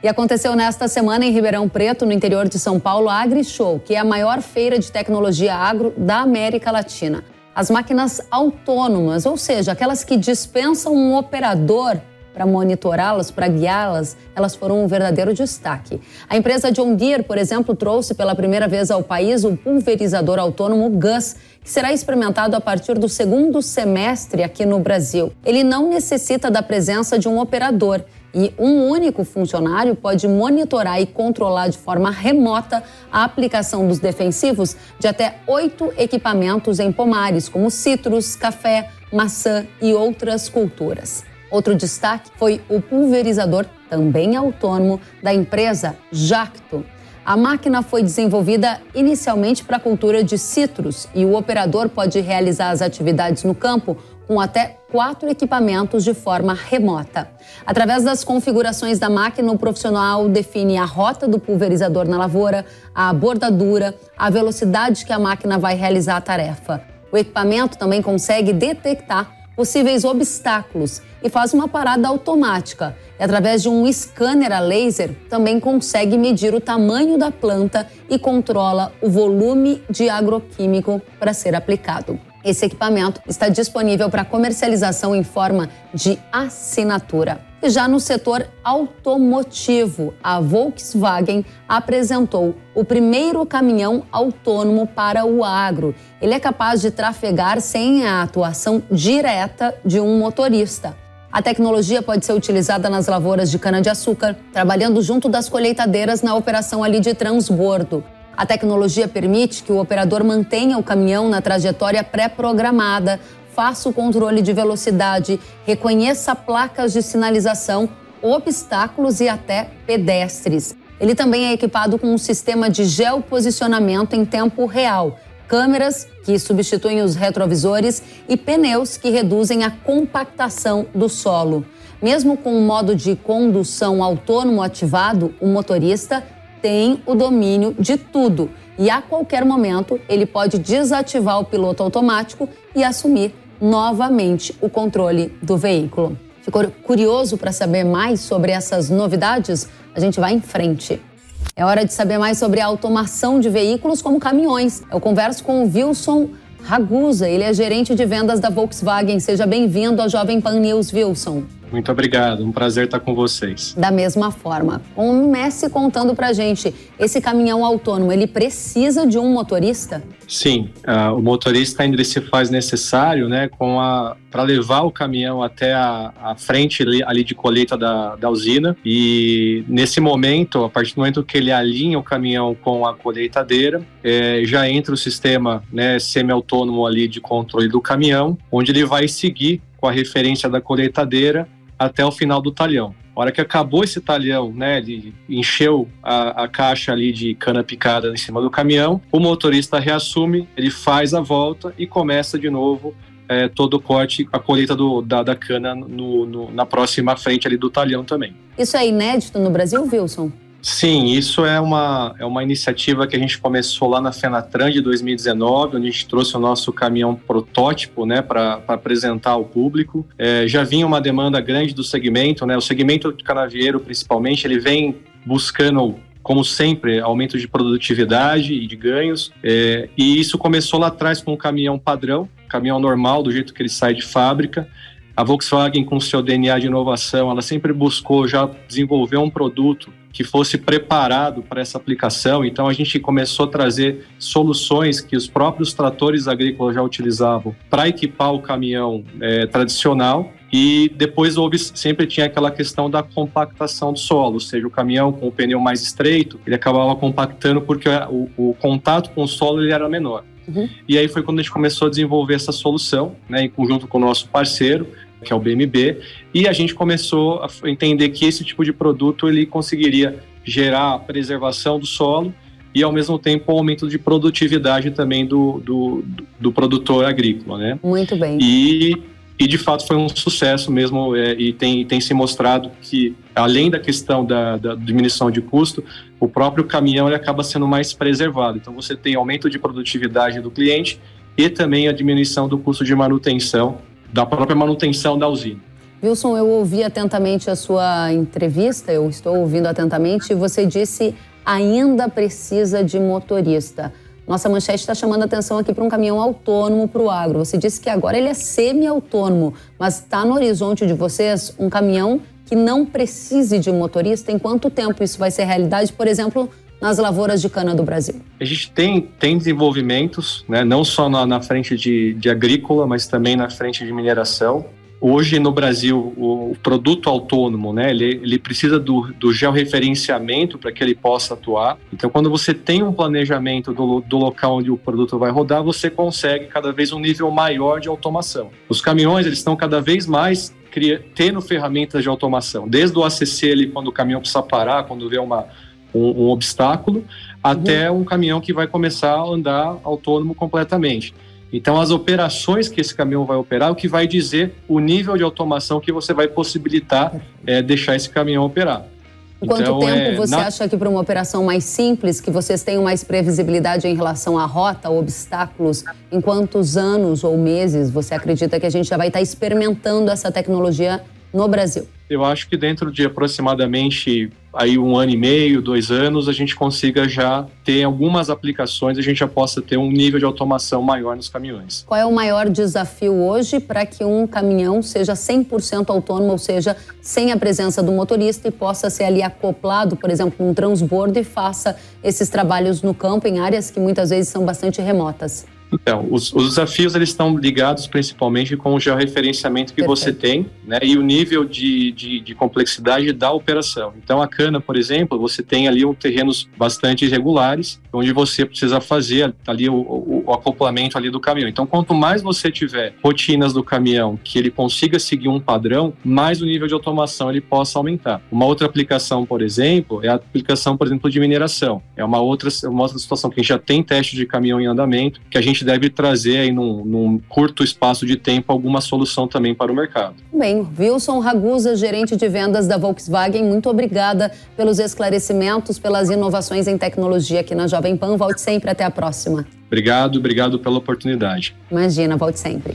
E aconteceu nesta semana em Ribeirão Preto, no interior de São Paulo, a AgriShow, que é a maior feira de tecnologia agro da América Latina. As máquinas autônomas, ou seja, aquelas que dispensam um operador para monitorá-las, para guiá-las, elas foram um verdadeiro destaque. A empresa John Deere, por exemplo, trouxe pela primeira vez ao país o pulverizador autônomo GUS, que será experimentado a partir do segundo semestre aqui no Brasil. Ele não necessita da presença de um operador e um único funcionário pode monitorar e controlar de forma remota a aplicação dos defensivos de até oito equipamentos em pomares, como citros, café, maçã e outras culturas. Outro destaque foi o pulverizador, também autônomo, da empresa Jacto. A máquina foi desenvolvida inicialmente para a cultura de citros e o operador pode realizar as atividades no campo com até quatro equipamentos de forma remota. Através das configurações da máquina, o profissional define a rota do pulverizador na lavoura, a bordadura, a velocidade que a máquina vai realizar a tarefa. O equipamento também consegue detectar possíveis obstáculos e faz uma parada automática. E através de um scanner a laser, também consegue medir o tamanho da planta e controla o volume de agroquímico para ser aplicado. Esse equipamento está disponível para comercialização em forma de assinatura. E já no setor automotivo, a Volkswagen apresentou o primeiro caminhão autônomo para o agro. Ele é capaz de trafegar sem a atuação direta de um motorista. A tecnologia pode ser utilizada nas lavouras de cana-de-açúcar, trabalhando junto das colheitadeiras na operação ali de transbordo. A tecnologia permite que o operador mantenha o caminhão na trajetória pré-programada, faça o controle de velocidade, reconheça placas de sinalização, obstáculos e até pedestres. Ele também é equipado com um sistema de geoposicionamento em tempo real, câmeras que substituem os retrovisores e pneus que reduzem a compactação do solo. Mesmo com o modo de condução autônomo ativado, o motorista tem o domínio de tudo e a qualquer momento ele pode desativar o piloto automático e assumir novamente o controle do veículo. Ficou curioso para saber mais sobre essas novidades? A gente vai em frente. É hora de saber mais sobre a automação de veículos como caminhões. Eu converso com o Wilson Ragusa, ele é gerente de vendas da Volkswagen. Seja bem-vindo ao Jovem Pan News, Wilson. Muito obrigado, um prazer estar com vocês. Da mesma forma, comece contando pra gente, esse caminhão autônomo, ele precisa de um motorista? Sim, uh, o motorista ainda se faz necessário, né, com a para levar o caminhão até a, a frente ali, ali, de colheita da, da usina e nesse momento, a partir do momento que ele alinha o caminhão com a colheitadeira, é, já entra o sistema né, semi-autônomo ali de controle do caminhão, onde ele vai seguir com a referência da colheitadeira até o final do talhão. A hora que acabou esse talhão, né, ele encheu a, a, caixa ali de cana picada em cima do caminhão, o motorista reassume, ele faz a volta e começa de novo é, todo o corte, a colheita do, da, da cana no, no, na próxima frente ali do talhão também. Isso é inédito no Brasil, Wilson? Sim, isso é uma, é uma iniciativa que a gente começou lá na Fenatran de 2019, onde a gente trouxe o nosso caminhão protótipo né, para apresentar ao público. É, já vinha uma demanda grande do segmento, né, o segmento canavieiro principalmente, ele vem buscando como sempre, aumento de produtividade e de ganhos. É, e isso começou lá atrás com um caminhão padrão, caminhão normal, do jeito que ele sai de fábrica. A Volkswagen, com seu DNA de inovação, ela sempre buscou já desenvolver um produto que fosse preparado para essa aplicação. Então a gente começou a trazer soluções que os próprios tratores agrícolas já utilizavam para equipar o caminhão é, tradicional. E depois houve, sempre tinha aquela questão da compactação do solo, ou seja, o caminhão com o pneu mais estreito, ele acabava compactando porque o, o contato com o solo ele era menor. Uhum. E aí foi quando a gente começou a desenvolver essa solução, né, em conjunto com o nosso parceiro, que é o BMB, e a gente começou a entender que esse tipo de produto ele conseguiria gerar a preservação do solo e ao mesmo tempo o aumento de produtividade também do, do, do produtor agrícola, né? Muito bem. E, e de fato foi um sucesso mesmo é, e tem, tem se mostrado que além da questão da, da, diminuição de custo, o próprio caminhão ele acaba sendo mais preservado. Então você tem aumento de produtividade do cliente e também a diminuição do custo de manutenção da própria manutenção da usina. Wilson, eu ouvi atentamente a sua entrevista, eu estou ouvindo atentamente, e você disse ainda precisa de motorista. Nossa manchete está chamando atenção aqui para um caminhão autônomo para o agro. Você disse que agora ele é semi-autônomo, mas está no horizonte de vocês um caminhão que não precise de motorista? Em quanto tempo isso vai ser realidade, por exemplo, nas lavouras de cana do Brasil? A gente tem, tem desenvolvimentos, né, não só na, na frente de, de agrícola, mas também na frente de mineração. Hoje no Brasil, o produto autônomo, né, ele, ele precisa do, do georreferenciamento para que ele possa atuar. Então, quando você tem um planejamento do, do local onde o produto vai rodar, você consegue cada vez um nível maior de automação. Os caminhões, eles estão cada vez mais tendo ferramentas de automação, desde o ACC, ali, quando o caminhão precisa parar, quando vê uma, um, um obstáculo, até uhum. um caminhão que vai começar a andar autônomo completamente. Então, as operações que esse caminhão vai operar, é o que vai dizer o nível de automação que você vai possibilitar é, deixar esse caminhão operar. Quanto então, tempo é, você na... acha que para uma operação mais simples, que vocês tenham mais previsibilidade em relação à rota, obstáculos, em quantos anos ou meses você acredita que a gente já vai estar experimentando essa tecnologia no Brasil? Eu acho que dentro de aproximadamente aí um ano e meio, dois anos, a gente consiga já ter algumas aplicações, a gente já possa ter um nível de automação maior nos caminhões. Qual é o maior desafio hoje para que um caminhão seja 100% autônomo, ou seja, sem a presença do motorista e possa ser ali acoplado, por exemplo, num transbordo e faça esses trabalhos no campo em áreas que muitas vezes são bastante remotas? Então, os, os, desafios eles estão ligados principalmente com o georreferenciamento que Perfeito. você tem né, e o nível de, de, de, complexidade da operação. Então, a cana, por exemplo, você tem ali um terrenos bastante irregulares, onde você precisa fazer ali o, o, o, acoplamento ali do caminhão. Então, quanto mais você tiver rotinas do caminhão que ele consiga seguir um padrão, mais o nível de automação ele possa aumentar. Uma outra aplicação, por exemplo, é a aplicação, por exemplo, de mineração. É uma outra, uma outra situação que a gente já tem teste de caminhão em andamento, que a gente gente deve trazer aí num, num curto espaço de tempo alguma solução também para o mercado. Bem, Wilson Ragusa, gerente de vendas da Volkswagen, muito obrigada pelos esclarecimentos, pelas inovações em tecnologia aqui na Jovem Pan. Volte sempre, até a próxima. Obrigado, obrigado pela oportunidade. Imagina, volte sempre.